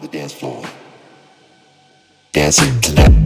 we in control. Boom, boom, baby,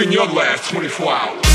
in your last 24 hours.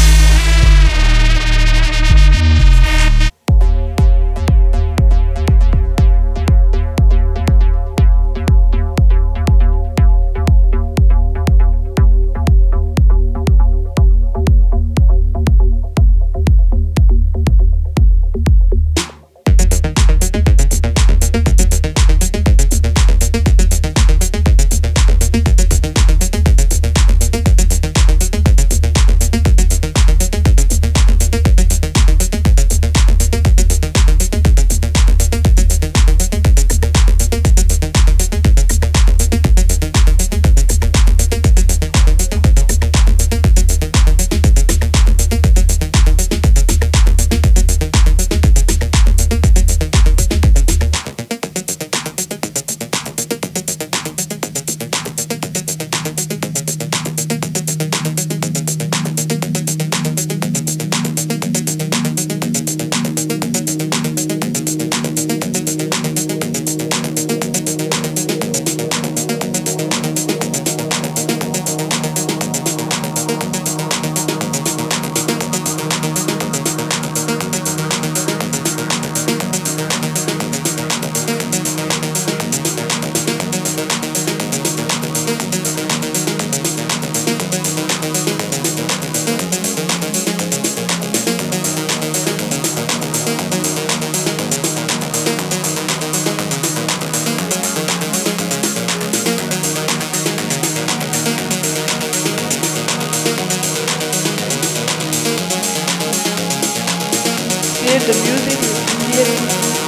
To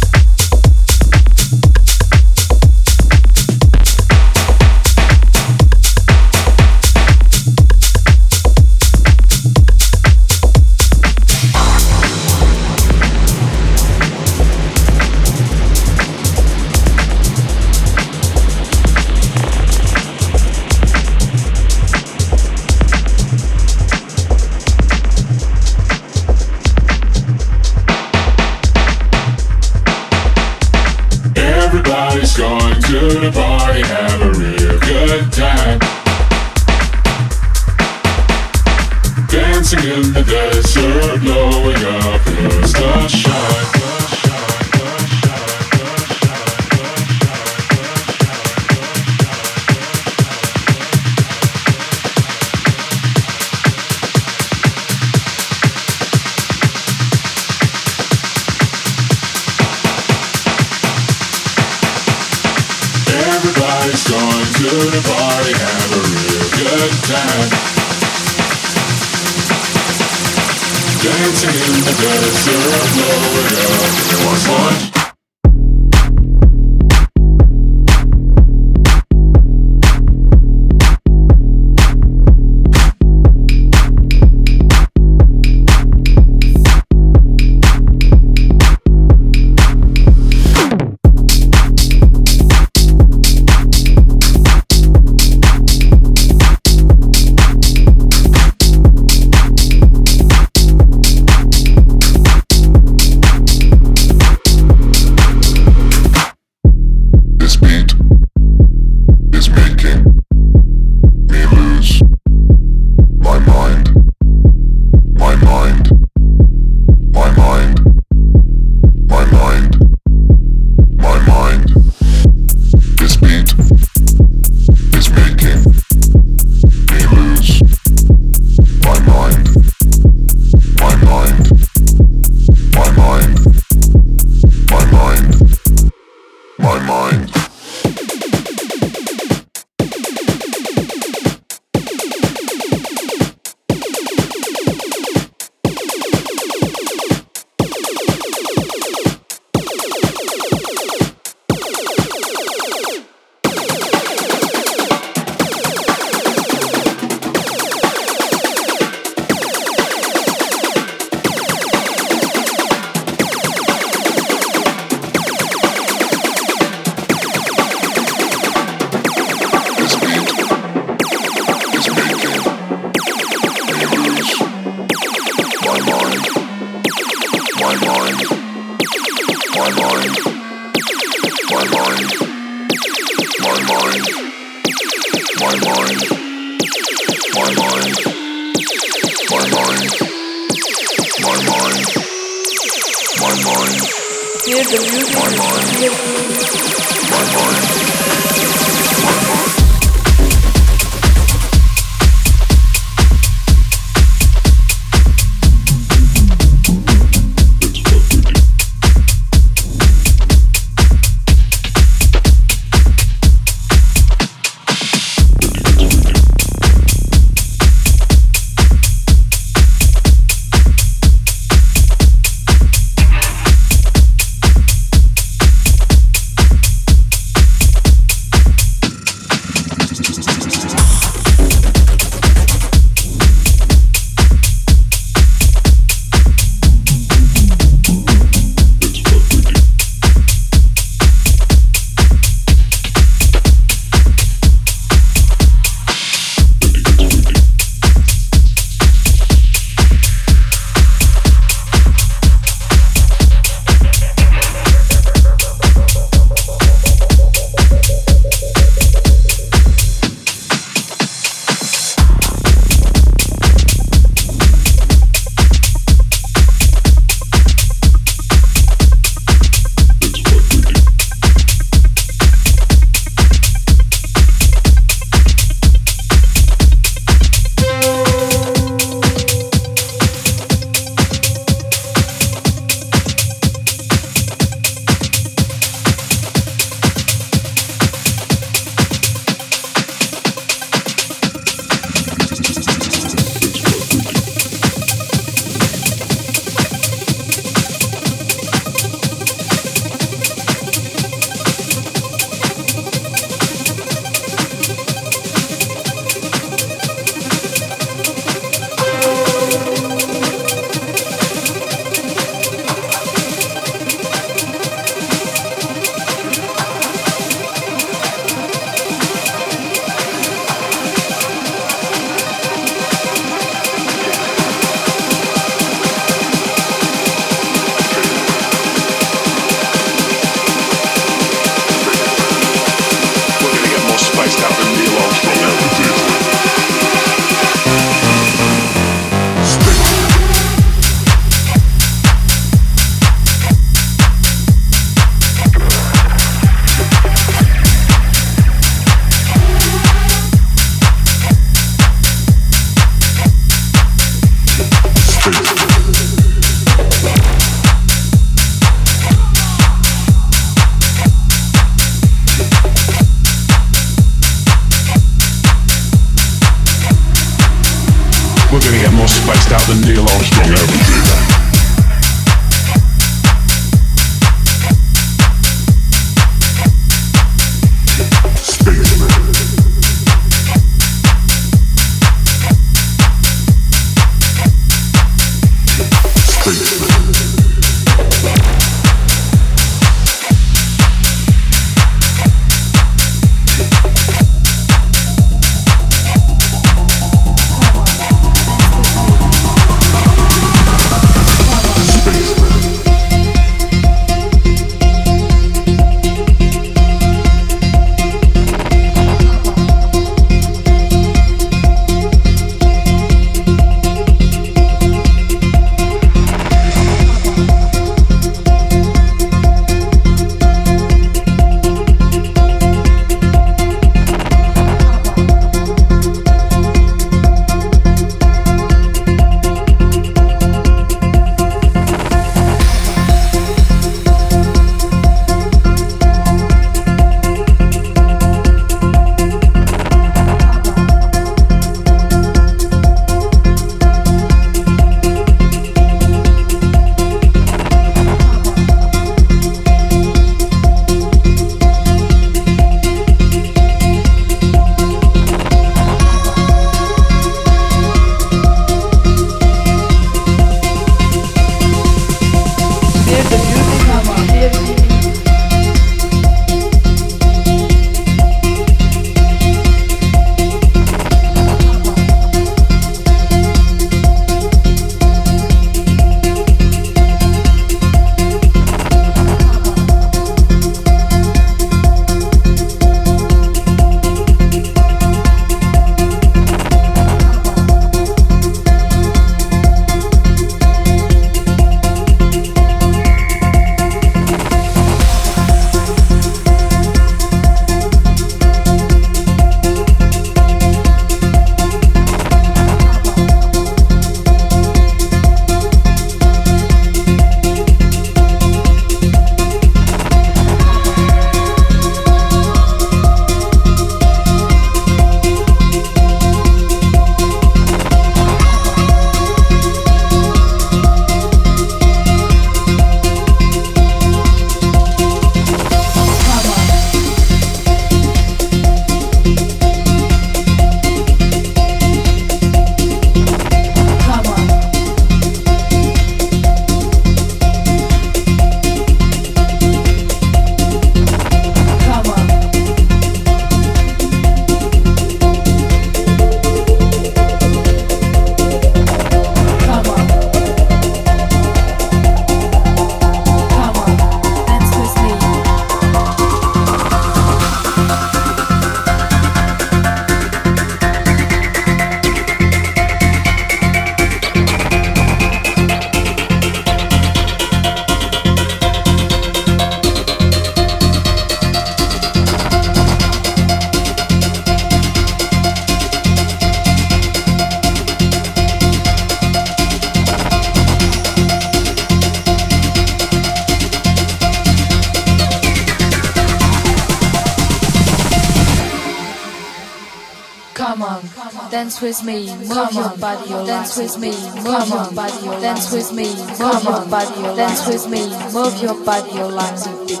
dance with me, move your body, dance with me, move your body, dance with me, move your body, dance with me, move your body, your lines of beat.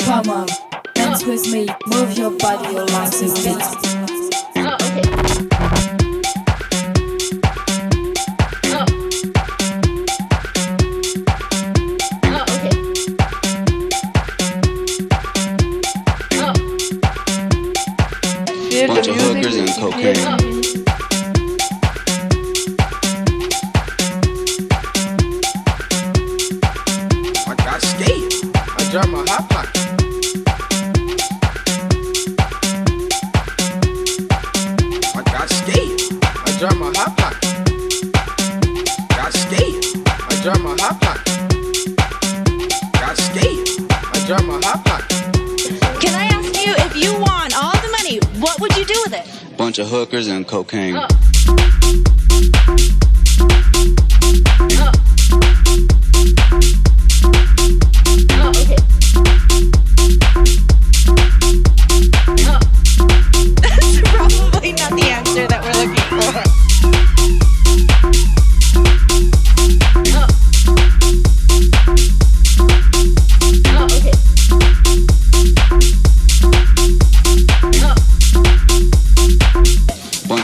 Come on, dance with me, move your body, your lines of beat.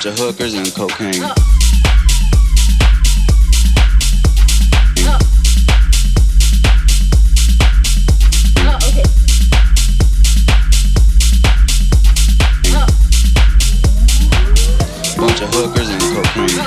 bunch of hookers and cocaine. Bunch of hookers and cocaine.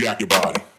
jack your body.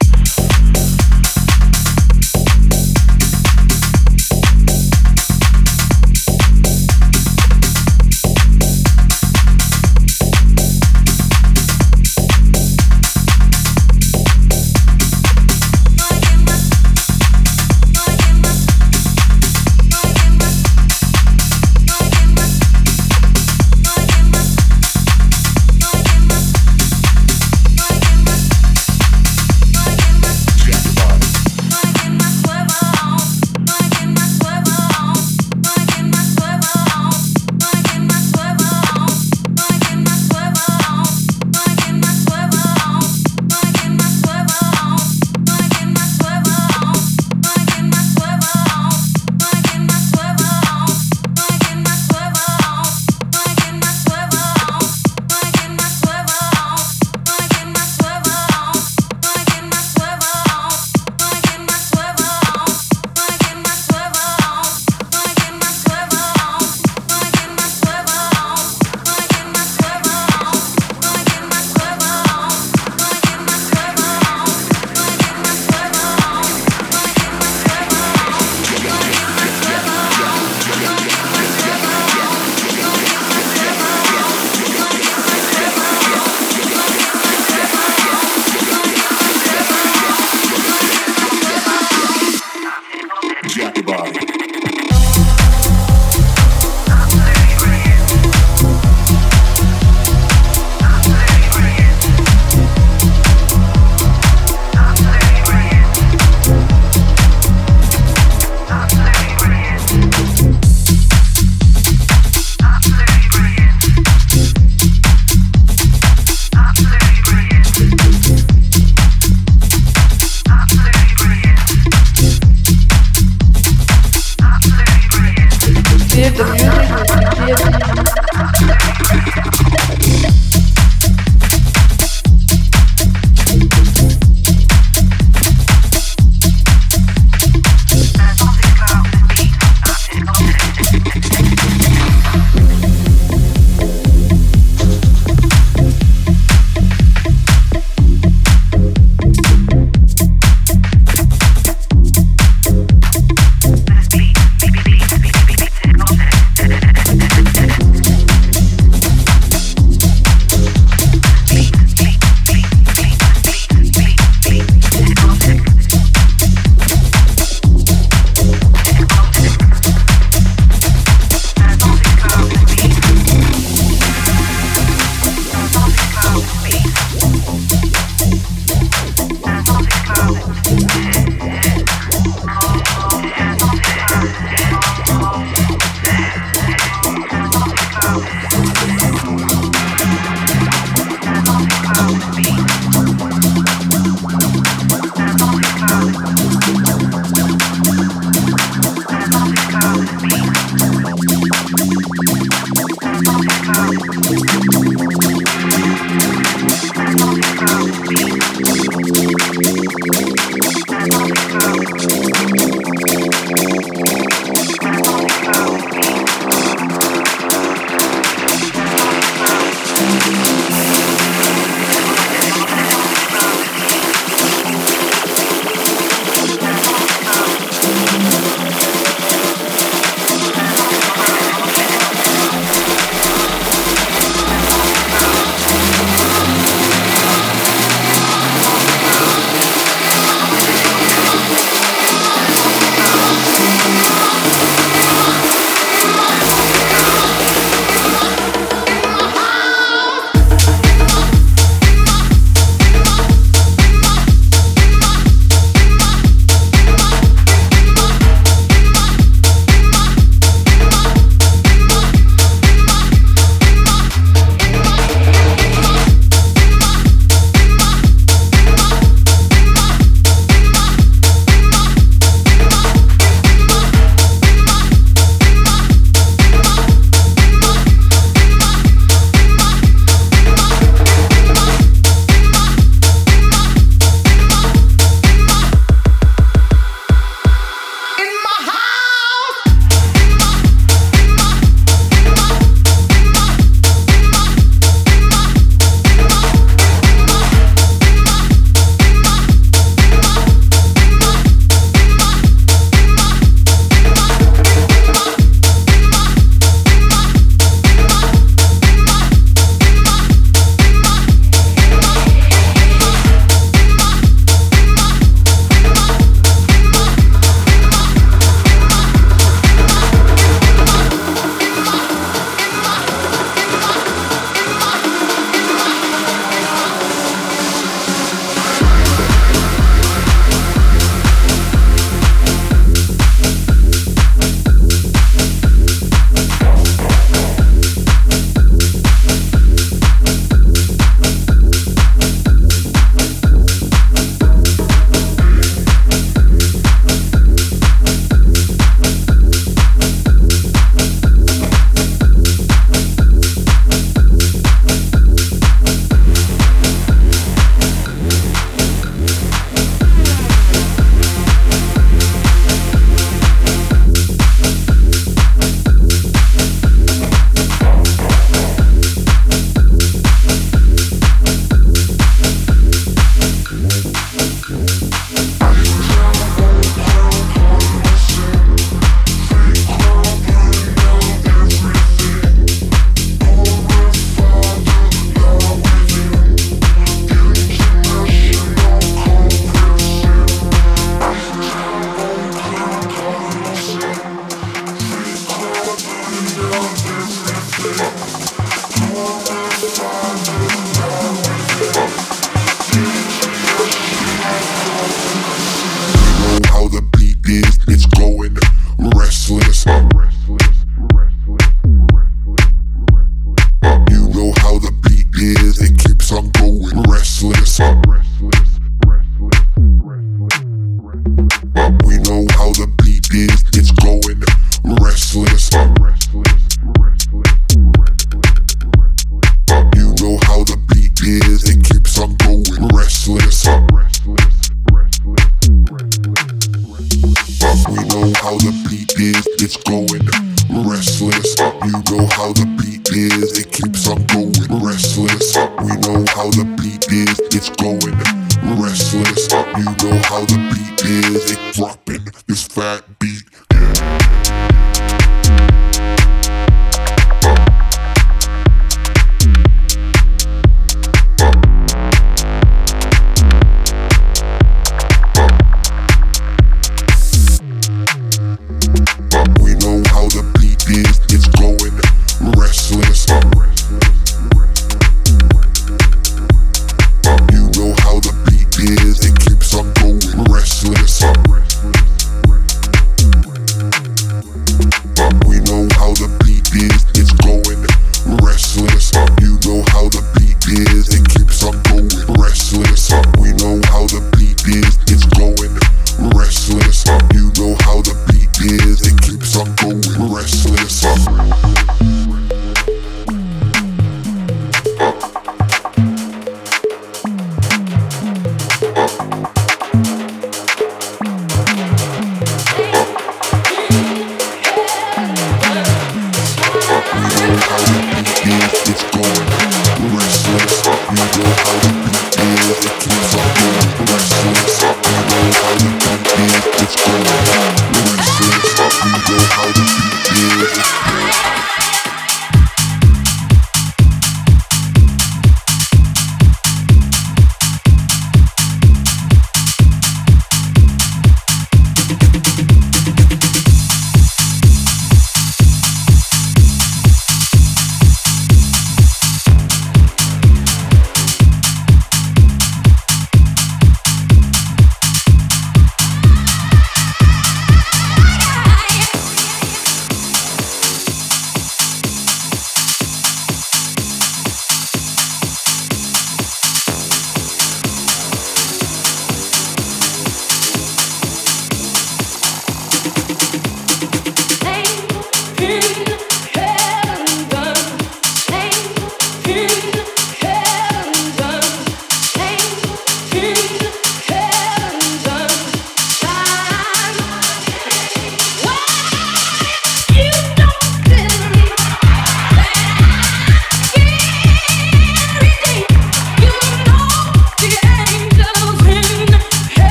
music dropping. This fat beat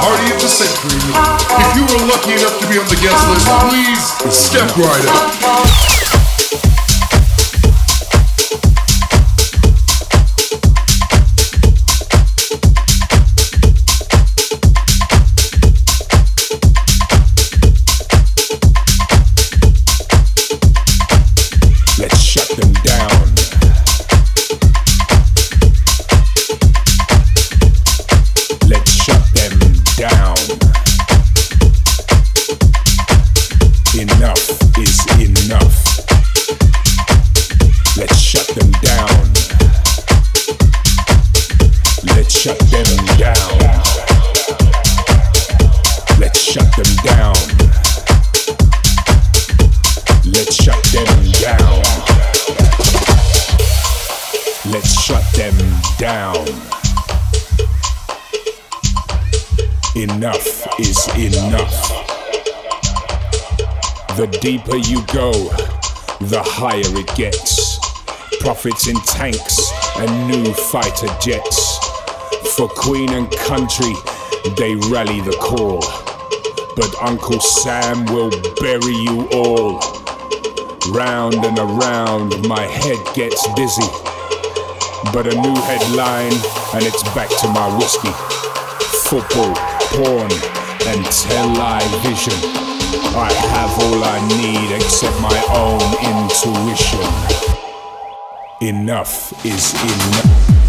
Party of the century. If you were lucky enough to be on the guest list, please step right up. Is enough. The deeper you go, the higher it gets. Profits in tanks and new fighter jets. For Queen and country, they rally the call. But Uncle Sam will bury you all. Round and around, my head gets dizzy. But a new headline, and it's back to my whiskey. Football, porn, and vision. I have all I need except my own intuition. Enough is enough.